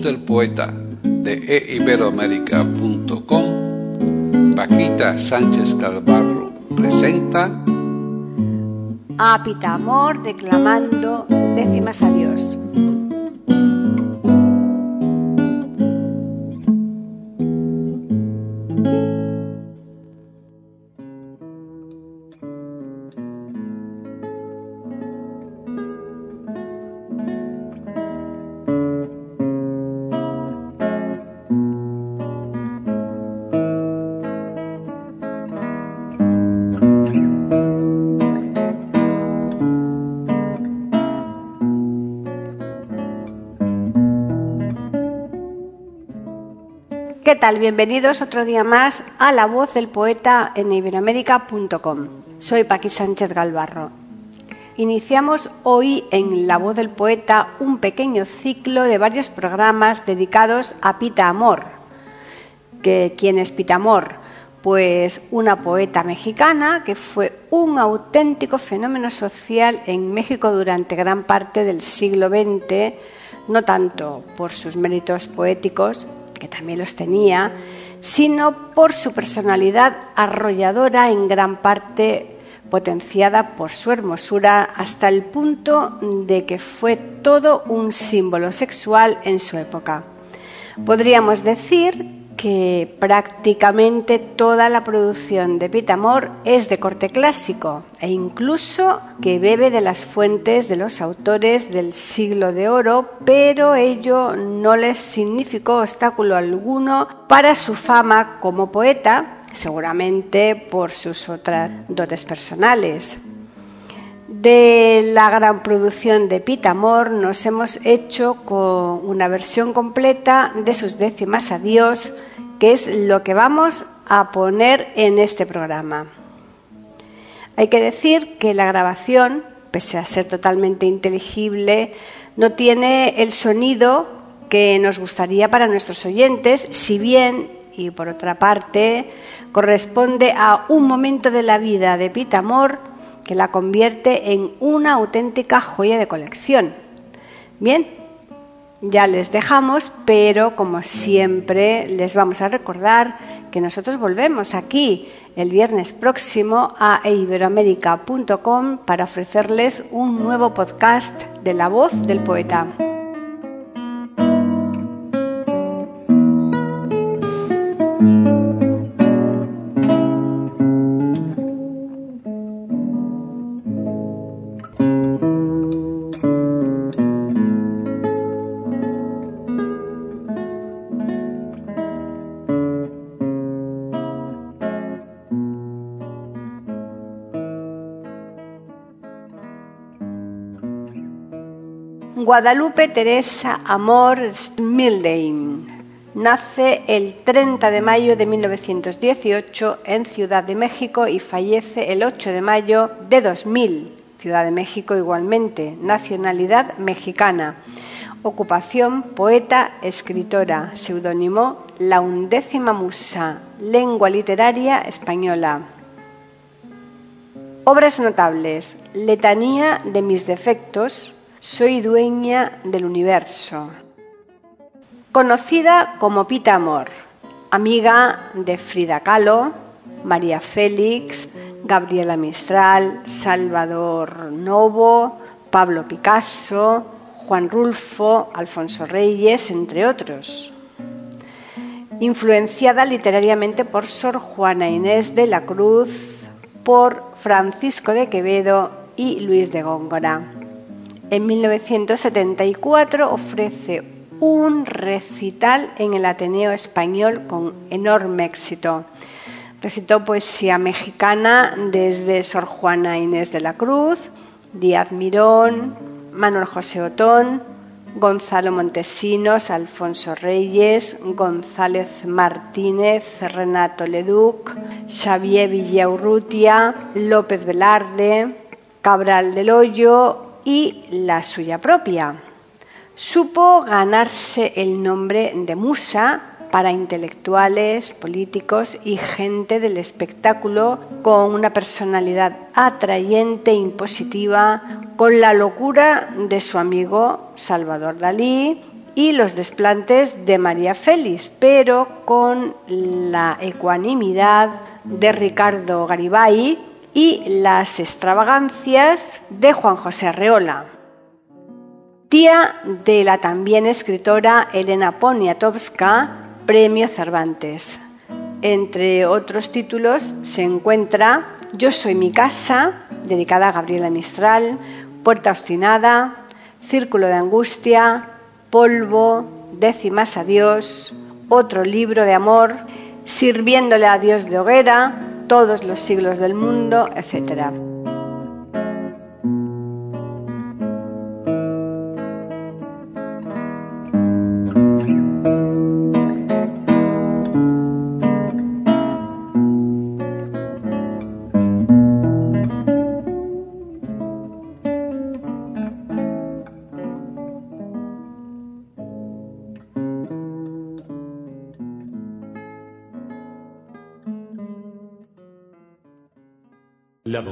Del poeta de eiberoamérica.com, Paquita Sánchez Calvarro presenta a Pitamor declamando décimas a Dios. Bienvenidos otro día más a La Voz del Poeta en iberoamérica.com. Soy Paqui Sánchez Galvarro. Iniciamos hoy en La Voz del Poeta un pequeño ciclo de varios programas dedicados a Pita Amor. Que, ¿Quién es Pita Amor? Pues una poeta mexicana que fue un auténtico fenómeno social en México durante gran parte del siglo XX, no tanto por sus méritos poéticos, que también los tenía, sino por su personalidad arrolladora en gran parte potenciada por su hermosura hasta el punto de que fue todo un símbolo sexual en su época. Podríamos decir que prácticamente toda la producción de Pitamor es de corte clásico e incluso que bebe de las fuentes de los autores del siglo de oro, pero ello no les significó obstáculo alguno para su fama como poeta, seguramente por sus otras dotes personales. De la gran producción de Pitamor nos hemos hecho con una versión completa de sus décimas adiós, que es lo que vamos a poner en este programa. Hay que decir que la grabación, pese a ser totalmente inteligible, no tiene el sonido que nos gustaría para nuestros oyentes, si bien, y por otra parte, corresponde a un momento de la vida de Pitamor que la convierte en una auténtica joya de colección. Bien, ya les dejamos, pero como siempre les vamos a recordar que nosotros volvemos aquí el viernes próximo a iberoamérica.com para ofrecerles un nuevo podcast de la voz del poeta. Guadalupe Teresa Amor Smildein nace el 30 de mayo de 1918 en Ciudad de México y fallece el 8 de mayo de 2000, Ciudad de México igualmente, nacionalidad mexicana. Ocupación, poeta, escritora, seudónimo, la undécima musa, lengua literaria española. Obras notables, Letanía de mis defectos, soy dueña del universo. Conocida como Pita Amor, amiga de Frida Kahlo, María Félix, Gabriela Mistral, Salvador Novo, Pablo Picasso, Juan Rulfo, Alfonso Reyes, entre otros. Influenciada literariamente por Sor Juana Inés de la Cruz, por Francisco de Quevedo y Luis de Góngora. En 1974 ofrece un recital en el Ateneo Español con enorme éxito. Recitó poesía mexicana desde Sor Juana Inés de la Cruz, Díaz Mirón, Manuel José Otón, Gonzalo Montesinos, Alfonso Reyes, González Martínez, Renato Leduc, Xavier Villaurrutia, López Velarde, Cabral del Hoyo y la suya propia. Supo ganarse el nombre de musa para intelectuales, políticos y gente del espectáculo con una personalidad atrayente e impositiva, con la locura de su amigo Salvador Dalí y los desplantes de María Félix, pero con la ecuanimidad de Ricardo Garibay y las extravagancias de Juan José Arreola. Tía de la también escritora Elena Poniatowska, Premio Cervantes. Entre otros títulos se encuentra Yo soy mi casa, dedicada a Gabriela Mistral, Puerta obstinada, Círculo de angustia, Polvo, Décimas a Dios, otro libro de amor, Sirviéndole a Dios de hoguera, Todos los siglos del mundo, etc.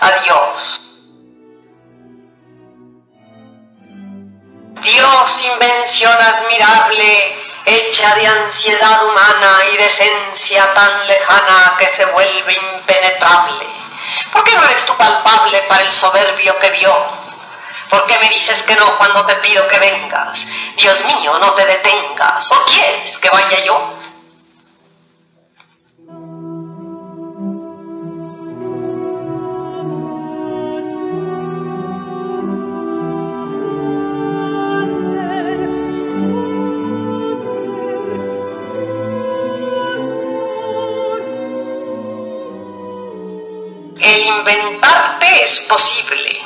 Adiós. Dios, invención admirable, hecha de ansiedad humana y de esencia tan lejana que se vuelve impenetrable. ¿Por qué no eres tú palpable para el soberbio que vio? ¿Por qué me dices que no cuando te pido que vengas? Dios mío, no te detengas. ¿O quieres que vaya yo? Es posible.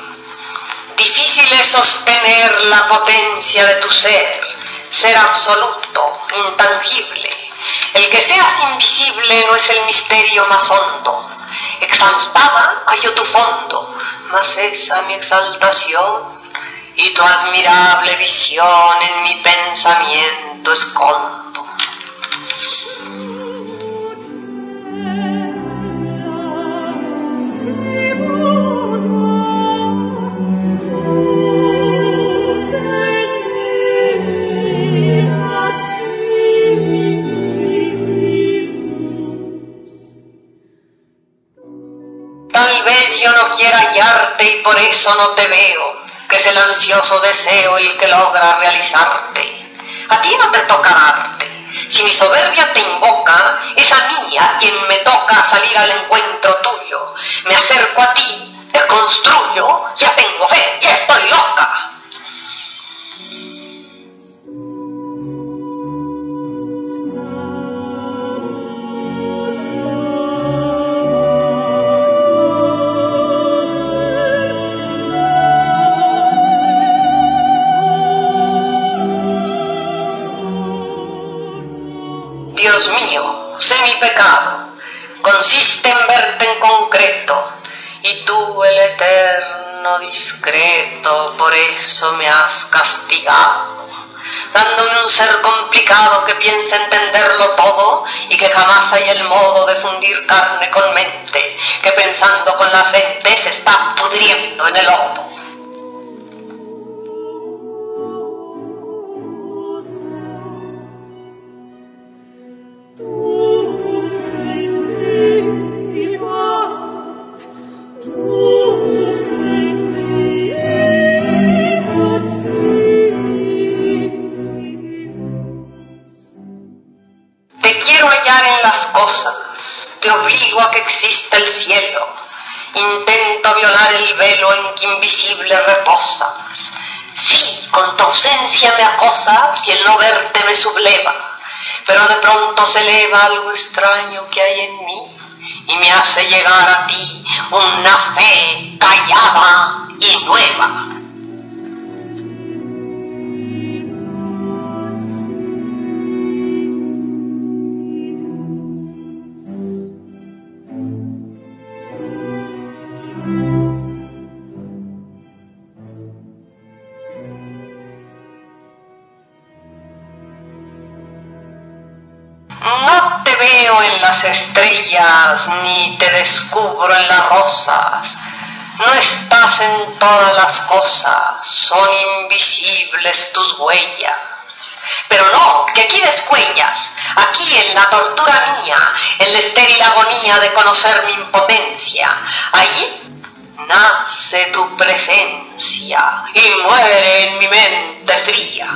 Difícil es sostener la potencia de tu ser, ser absoluto, intangible. El que seas invisible no es el misterio más hondo. Exaltada hallo tu fondo, mas esa mi exaltación y tu admirable visión en mi pensamiento esconde. Quiera hallarte y por eso no te veo, que es el ansioso deseo el que logra realizarte. A ti no te toca darte. Si mi soberbia te invoca, es a mí a quien me toca salir al encuentro tuyo. Me acerco a ti, te construyo, ya tengo fe, ya estoy loca. Por eso me has castigado. dándome un ser complicado que piensa entenderlo todo y que jamás hay el modo de fundir carne con mente, que pensando con la frente se está pudriendo en el lodo. Te obligo a que exista el cielo, intento violar el velo en que invisible reposas. Sí, con tu ausencia me acosas y el no verte me subleva, pero de pronto se eleva algo extraño que hay en mí y me hace llegar a ti una fe callada y nueva. Estrellas ni te descubro en las rosas. No estás en todas las cosas, son invisibles tus huellas. Pero no, que aquí descuellas, aquí en la tortura mía, en la estéril agonía de conocer mi impotencia. Ahí nace tu presencia y muere en mi mente fría.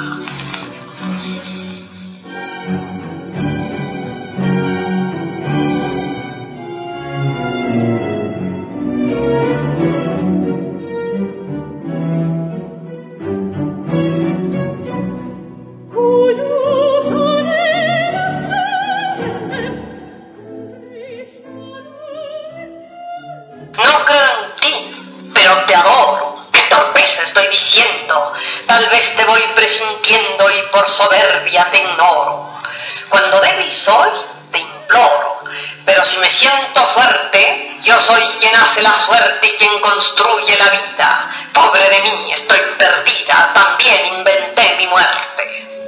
Soy quien hace la suerte y quien construye la vida. Pobre de mí, estoy perdida. También inventé mi muerte.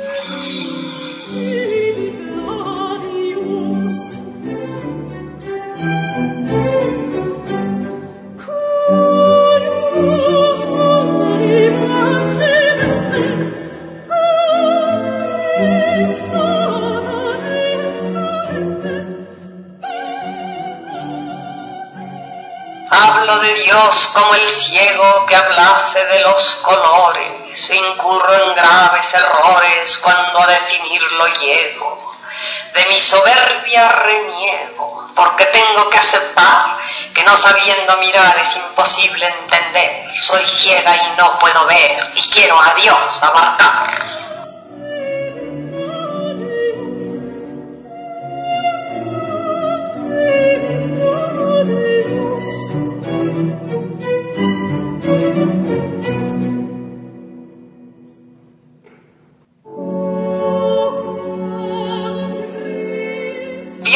Dios como el ciego que hablase de los colores. Incurro en graves errores cuando a definirlo llego. De mi soberbia reniego, porque tengo que aceptar que no sabiendo mirar es imposible entender. Soy ciega y no puedo ver, y quiero a Dios abarcar.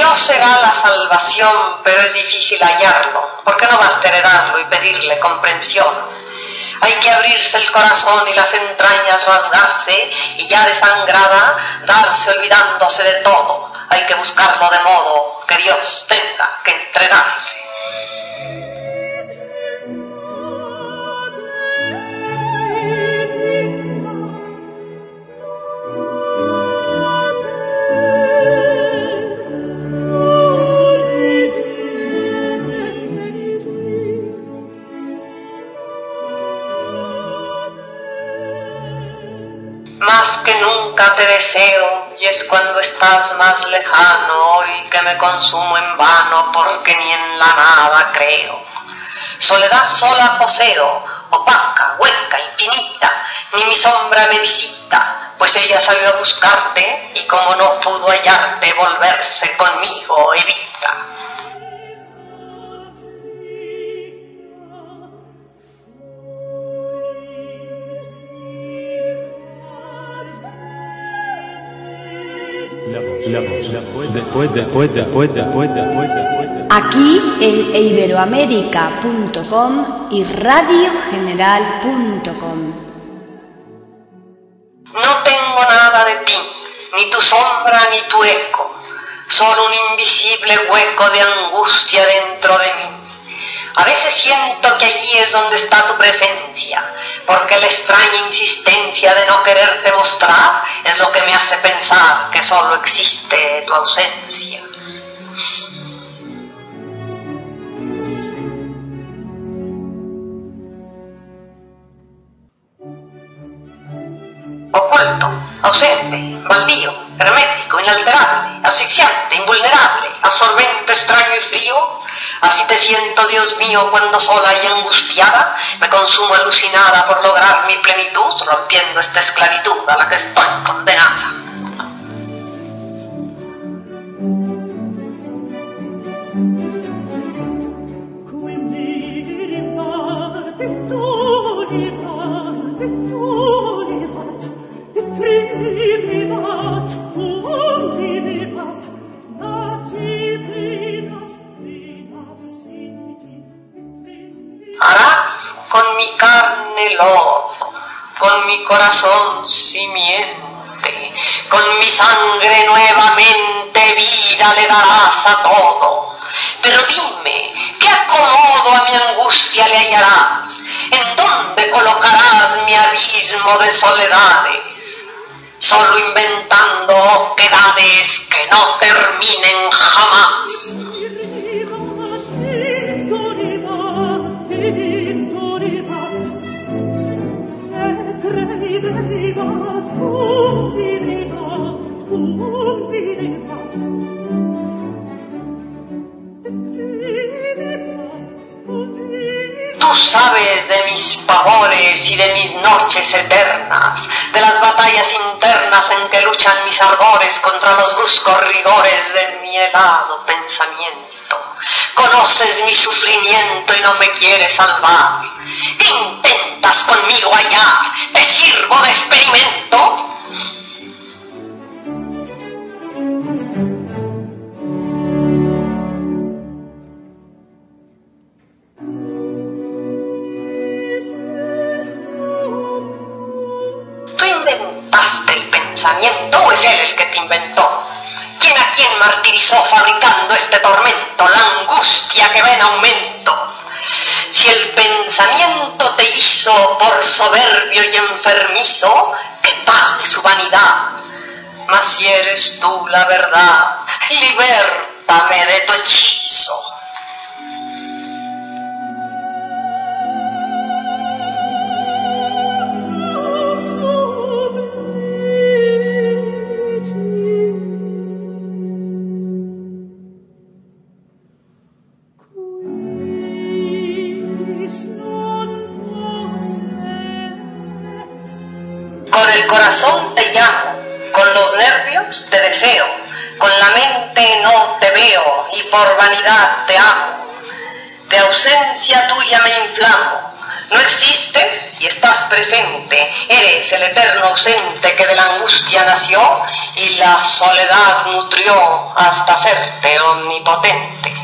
Dios será la salvación, pero es difícil hallarlo. ¿Por qué no basta heredarlo y pedirle comprensión? Hay que abrirse el corazón y las entrañas rasgarse y ya desangrada darse olvidándose de todo. Hay que buscarlo de modo que Dios tenga que entregarse. Te deseo y es cuando estás más lejano hoy que me consumo en vano porque ni en la nada creo. Soledad sola poseo, opaca, hueca, infinita, ni mi sombra me visita, pues ella salió a buscarte y como no pudo hallarte volverse conmigo evita. Después, después, después, después, después, después. Aquí en iberoamérica.com y radiogeneral.com. No tengo nada de pin, ni tu sombra ni tu eco, solo un invisible hueco de angustia dentro de mí. A veces siento que allí es donde está tu presencia, porque la extraña insistencia de no quererte mostrar es lo que me hace pensar que solo existe tu ausencia. oculto, ausente, baldío, hermético, inalterable, asfixiante, invulnerable, absorbente, extraño y frío. Así te siento, Dios mío, cuando sola y angustiada me consumo alucinada por lograr mi plenitud, rompiendo esta esclavitud a la que estoy condenada. Con mi sangre nuevamente vida le darás a todo. Pero dime, ¿qué acomodo a mi angustia le hallarás? ¿En dónde colocarás mi abismo de soledades? Solo inventando oquedades que no terminen jamás. Sabes de mis pavores y de mis noches eternas, de las batallas internas en que luchan mis ardores contra los bruscos rigores de mi helado pensamiento. Conoces mi sufrimiento y no me quieres salvar. ¿Qué intentas conmigo hallar? ¿Te sirvo de experimento? ¿Quién a quién martirizó fabricando este tormento, la angustia que va en aumento? Si el pensamiento te hizo por soberbio y enfermizo, que pague su vanidad. Mas si eres tú la verdad, libértame de tu hechizo. El corazón te llamo, con los nervios te deseo, con la mente no te veo y por vanidad te amo. De ausencia tuya me inflamo. No existes y estás presente. Eres el eterno ausente que de la angustia nació y la soledad nutrió hasta hacerte omnipotente.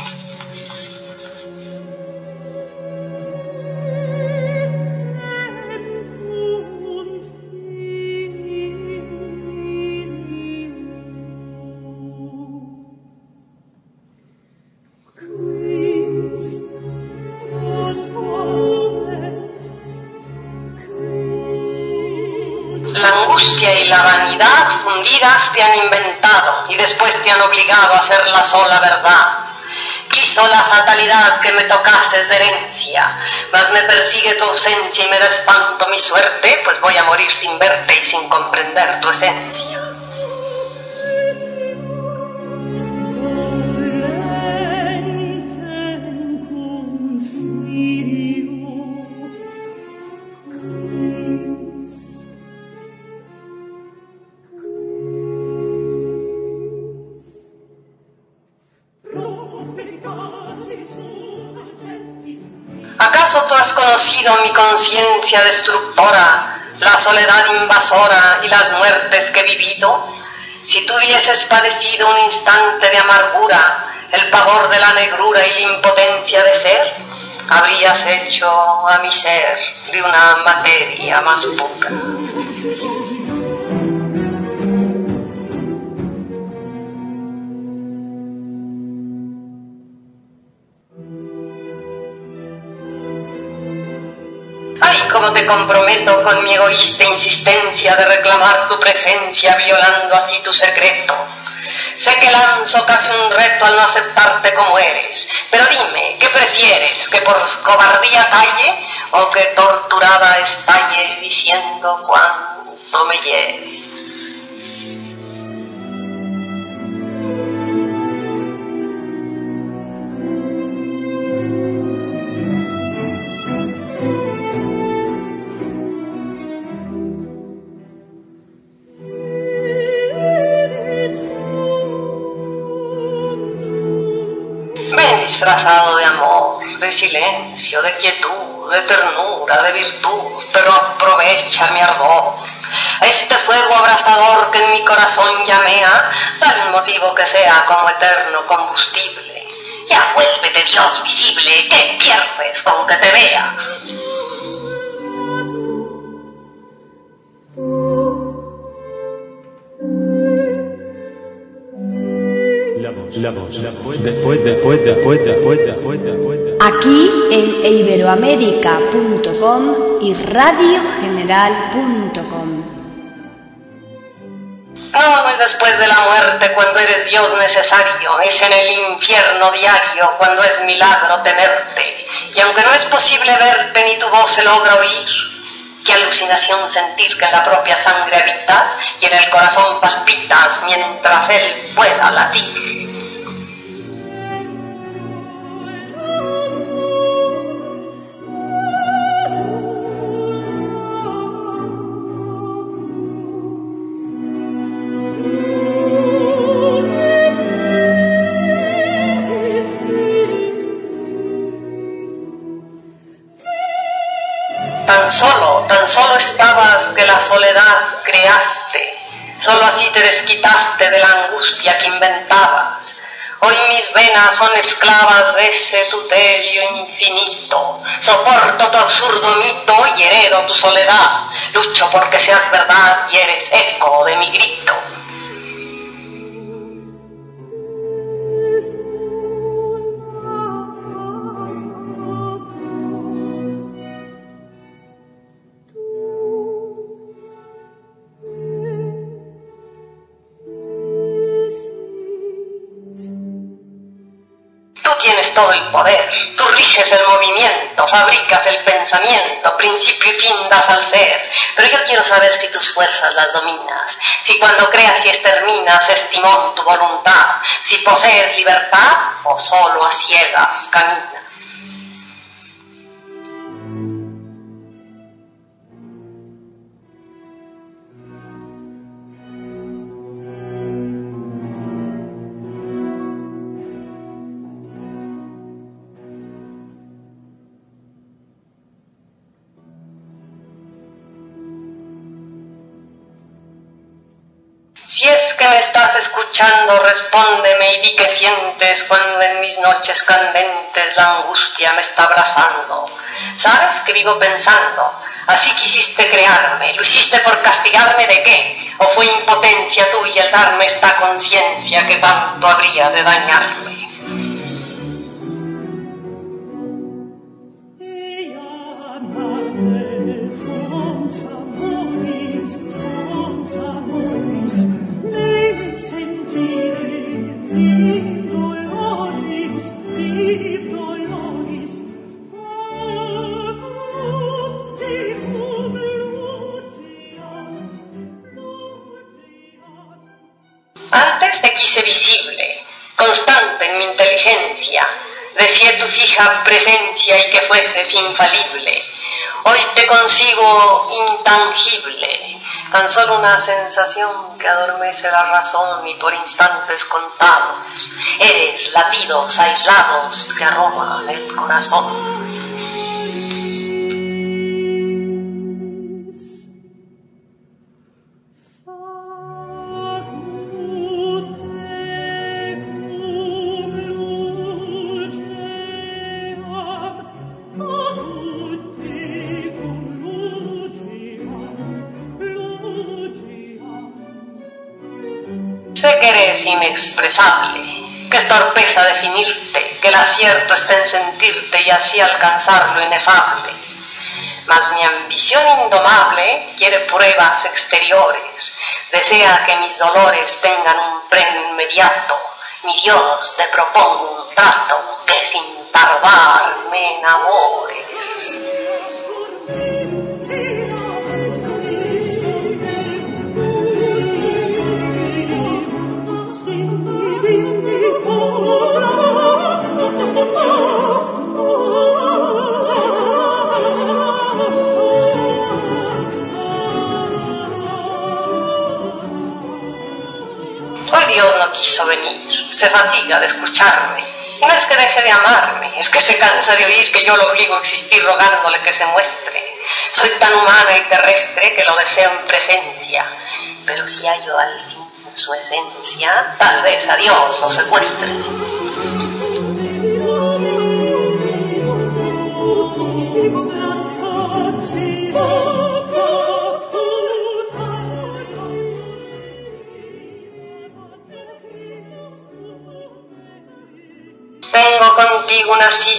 La angustia y la vanidad fundidas te han inventado y después te han obligado a ser la sola verdad. Quiso la fatalidad que me tocases de herencia, mas me persigue tu ausencia y me da espanto mi suerte, pues voy a morir sin verte y sin comprender tu esencia. Has conocido mi conciencia destructora, la soledad invasora y las muertes que he vivido? Si tú hubieses padecido un instante de amargura, el pavor de la negrura y la impotencia de ser, habrías hecho a mi ser de una materia más pura. Como te comprometo con mi egoísta insistencia de reclamar tu presencia, violando así tu secreto. Sé que lanzo casi un reto al no aceptarte como eres, pero dime, ¿qué prefieres? ¿Que por cobardía calle o que torturada estalle diciendo cuánto me hieres? Disfrazado de amor, de silencio, de quietud, de ternura, de virtud, pero aprovecha mi ardor. Este fuego abrasador que en mi corazón llamea, tal motivo que sea como eterno combustible. Ya vuélvete Dios visible, que pierdes con que te vea. La voz, después, después, después, después, después, después. Aquí en iberoamérica.com y radiogeneral.com. No, no es después de la muerte cuando eres Dios necesario, es en el infierno diario cuando es milagro tenerte. Y aunque no es posible verte ni tu voz se logra oír, qué alucinación sentir que en la propia sangre habitas y en el corazón palpitas mientras él pueda latir. Soledad creaste, solo así te desquitaste de la angustia que inventabas. Hoy mis venas son esclavas de ese tutelio infinito. Soporto tu absurdo mito y heredo tu soledad. Lucho porque seas verdad y eres eco de mi grito. Todo el poder, tú riges el movimiento, fabricas el pensamiento, principio y fin das al ser. Pero yo quiero saber si tus fuerzas las dominas, si cuando creas y exterminas es timón tu voluntad, si posees libertad o solo a ciegas caminas. Que me estás escuchando, respóndeme y di qué sientes cuando en mis noches candentes la angustia me está abrazando. ¿Sabes que vivo pensando? Así quisiste crearme, lo hiciste por castigarme de qué? ¿O fue impotencia tuya el darme esta conciencia que tanto habría de dañarme? Tu fija presencia y que fueses infalible. Hoy te consigo intangible, tan solo una sensación que adormece la razón y por instantes contados. Eres latidos aislados que roban el corazón. Que eres inexpresable, que es torpeza definirte, que el acierto está en sentirte y así alcanzar lo inefable. Mas mi ambición indomable quiere pruebas exteriores, desea que mis dolores tengan un premio inmediato. Mi Dios, te propongo un trato que sin tardar me enamores. Dios no quiso venir, se fatiga de escucharme. No es que deje de amarme, es que se cansa de oír que yo lo obligo a existir rogándole que se muestre. Soy tan humana y terrestre que lo deseo en presencia, pero si hallo al fin su esencia, tal vez a Dios lo secuestre.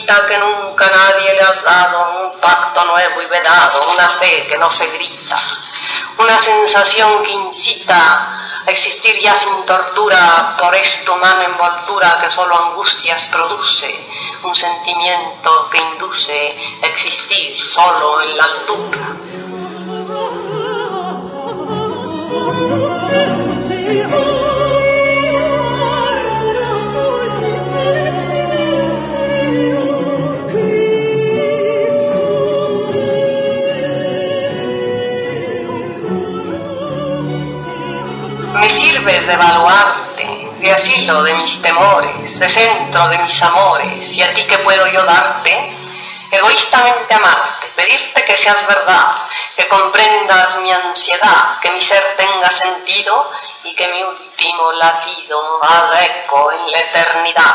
Que nunca nadie le has dado, un pacto nuevo y vedado, una fe que no se grita, una sensación que incita a existir ya sin tortura por esta humana envoltura que solo angustias produce, un sentimiento que induce a existir solo en la altura. De baluarte, de asilo de mis temores, de centro de mis amores, y a ti que puedo yo darte, egoístamente amarte, pedirte que seas verdad, que comprendas mi ansiedad, que mi ser tenga sentido y que mi último latido haga eco en la eternidad.